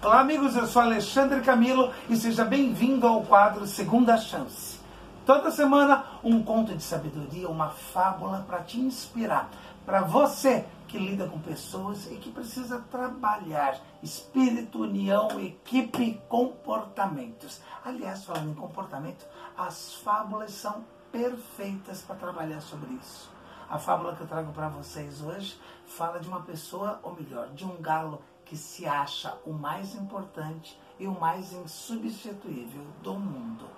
Olá, amigos, eu sou Alexandre Camilo e seja bem-vindo ao quadro Segunda Chance. Toda semana, um conto de sabedoria, uma fábula para te inspirar. Para você que lida com pessoas e que precisa trabalhar espírito, união, equipe, comportamentos. Aliás, falando em comportamento, as fábulas são perfeitas para trabalhar sobre isso. A fábula que eu trago para vocês hoje fala de uma pessoa, ou melhor, de um galo que se acha o mais importante e o mais insubstituível do mundo.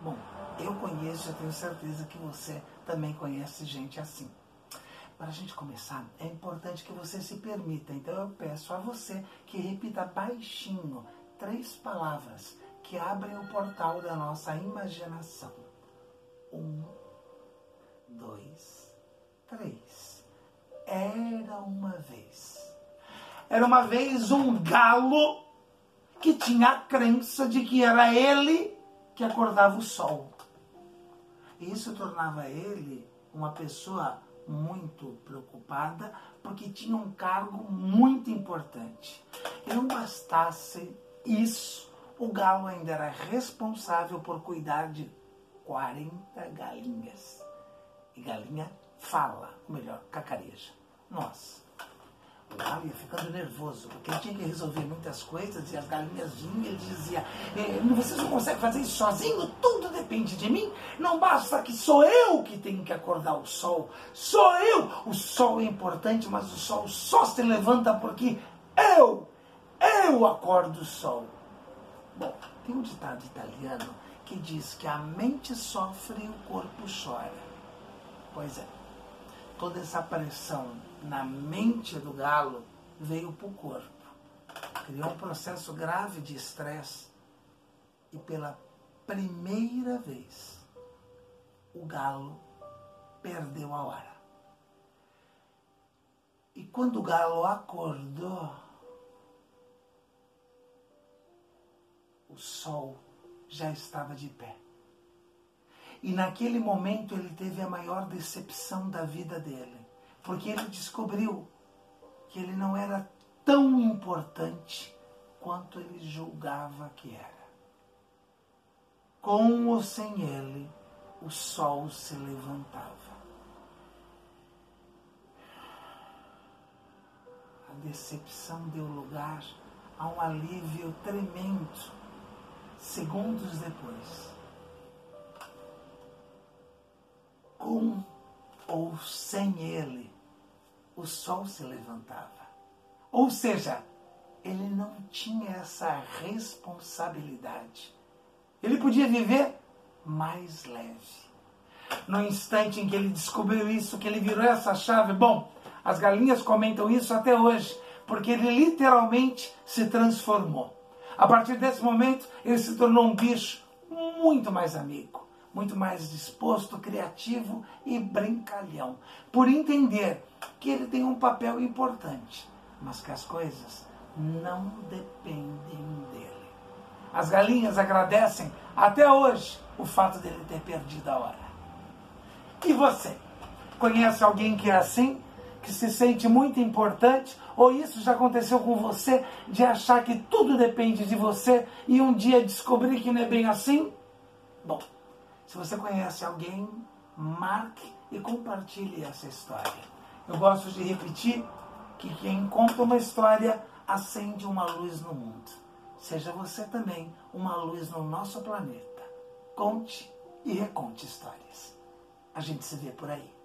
Bom, eu conheço, eu tenho certeza que você também conhece gente assim. Para a gente começar, é importante que você se permita. Então eu peço a você que repita baixinho três palavras que abrem o portal da nossa imaginação. Um, dois, três. Era uma vez. Era uma vez um galo que tinha a crença de que era ele que acordava o sol. E isso tornava ele uma pessoa muito preocupada, porque tinha um cargo muito importante. E não bastasse isso, o galo ainda era responsável por cuidar de 40 galinhas. E galinha fala, ou melhor, cacareja. Nossa. Ficando nervoso, porque tinha que resolver muitas coisas e as galinhas vinham e ele dizia: eh, Vocês não conseguem fazer isso sozinho? Tudo depende de mim. Não basta que sou eu que tenho que acordar o sol. Sou eu. O sol é importante, mas o sol só se levanta porque eu, eu acordo o sol. Bom, tem um ditado italiano que diz que a mente sofre e o corpo chora. Pois é toda essa pressão na mente do galo veio para o corpo. Criou um processo grave de estresse. E pela primeira vez, o galo perdeu a hora. E quando o galo acordou, o sol já estava de pé. E naquele momento ele teve a maior decepção da vida dele, porque ele descobriu que ele não era tão importante quanto ele julgava que era. Com ou sem ele, o sol se levantava. A decepção deu lugar a um alívio tremendo. Segundos depois, com ou sem ele, o sol se levantava. Ou seja, ele não tinha essa responsabilidade. Ele podia viver mais leve. No instante em que ele descobriu isso, que ele virou essa chave, bom, as galinhas comentam isso até hoje, porque ele literalmente se transformou. A partir desse momento, ele se tornou um bicho muito mais amigo muito mais disposto, criativo e brincalhão, por entender que ele tem um papel importante, mas que as coisas não dependem dele. As galinhas agradecem até hoje o fato dele ter perdido a hora. E você? Conhece alguém que é assim? Que se sente muito importante? Ou isso já aconteceu com você de achar que tudo depende de você e um dia descobrir que não é bem assim? Bom, se você conhece alguém, marque e compartilhe essa história. Eu gosto de repetir que quem conta uma história acende uma luz no mundo. Seja você também uma luz no nosso planeta. Conte e reconte histórias. A gente se vê por aí.